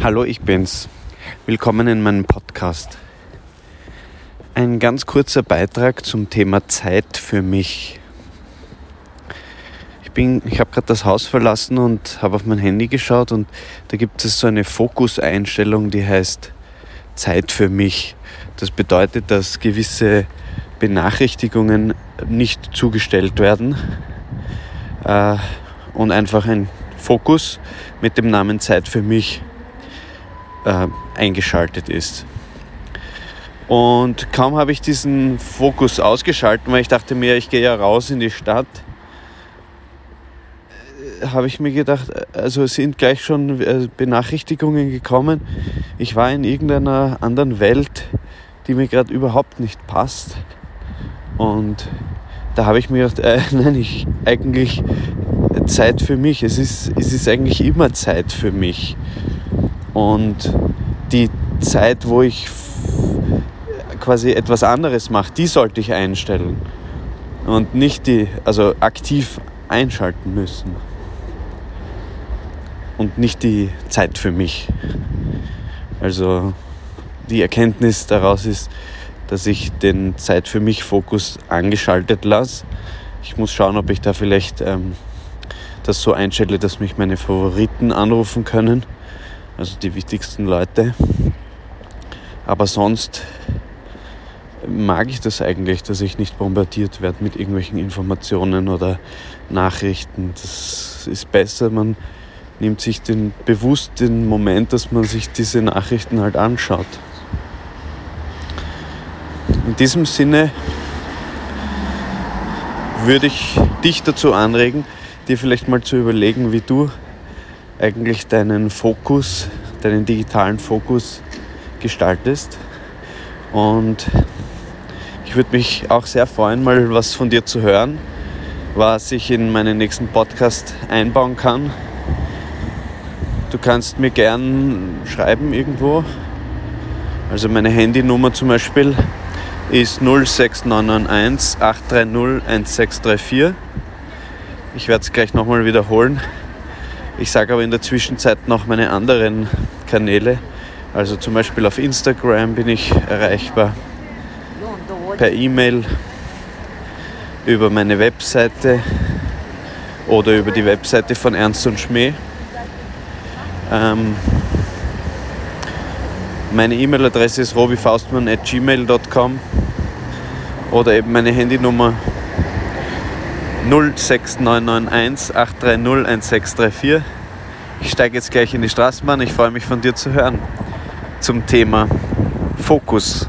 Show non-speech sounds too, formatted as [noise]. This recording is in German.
Hallo, ich bin's. Willkommen in meinem Podcast. Ein ganz kurzer Beitrag zum Thema Zeit für mich. Ich, bin, ich habe gerade das Haus verlassen und habe auf mein Handy geschaut und da gibt es so eine Fokuseinstellung, die heißt Zeit für mich. Das bedeutet, dass gewisse Benachrichtigungen nicht zugestellt werden äh, und einfach ein Fokus mit dem Namen Zeit für mich äh, eingeschaltet ist. Und kaum habe ich diesen Fokus ausgeschalten, weil ich dachte mir, ich gehe ja raus in die Stadt, äh, habe ich mir gedacht, also sind gleich schon äh, Benachrichtigungen gekommen. Ich war in irgendeiner anderen Welt, die mir gerade überhaupt nicht passt. Und da habe ich mir gedacht, äh, [laughs] nein, ich eigentlich Zeit für mich. Es ist, es ist eigentlich immer Zeit für mich. Und die Zeit, wo ich quasi etwas anderes mache, die sollte ich einstellen. Und nicht die, also aktiv einschalten müssen. Und nicht die Zeit für mich. Also die Erkenntnis daraus ist, dass ich den Zeit für mich Fokus angeschaltet lasse. Ich muss schauen, ob ich da vielleicht ähm, das so einstelle, dass mich meine Favoriten anrufen können also die wichtigsten Leute. Aber sonst mag ich das eigentlich, dass ich nicht bombardiert werde mit irgendwelchen Informationen oder Nachrichten. Das ist besser, man nimmt sich den bewusst den Moment, dass man sich diese Nachrichten halt anschaut. In diesem Sinne würde ich dich dazu anregen, dir vielleicht mal zu überlegen, wie du eigentlich deinen Fokus, deinen digitalen Fokus gestaltest. Und ich würde mich auch sehr freuen, mal was von dir zu hören, was ich in meinen nächsten Podcast einbauen kann. Du kannst mir gern schreiben irgendwo. Also meine Handynummer zum Beispiel ist 06991 830 1634. Ich werde es gleich nochmal wiederholen. Ich sage aber in der Zwischenzeit noch meine anderen Kanäle. Also zum Beispiel auf Instagram bin ich erreichbar, per E-Mail, über meine Webseite oder über die Webseite von Ernst und Schmäh. Ähm, meine E-Mail-Adresse ist robifaustmann.gmail.com oder eben meine Handynummer 06991 830 1634. Ich steige jetzt gleich in die Straßenbahn. Ich freue mich von dir zu hören zum Thema Fokus.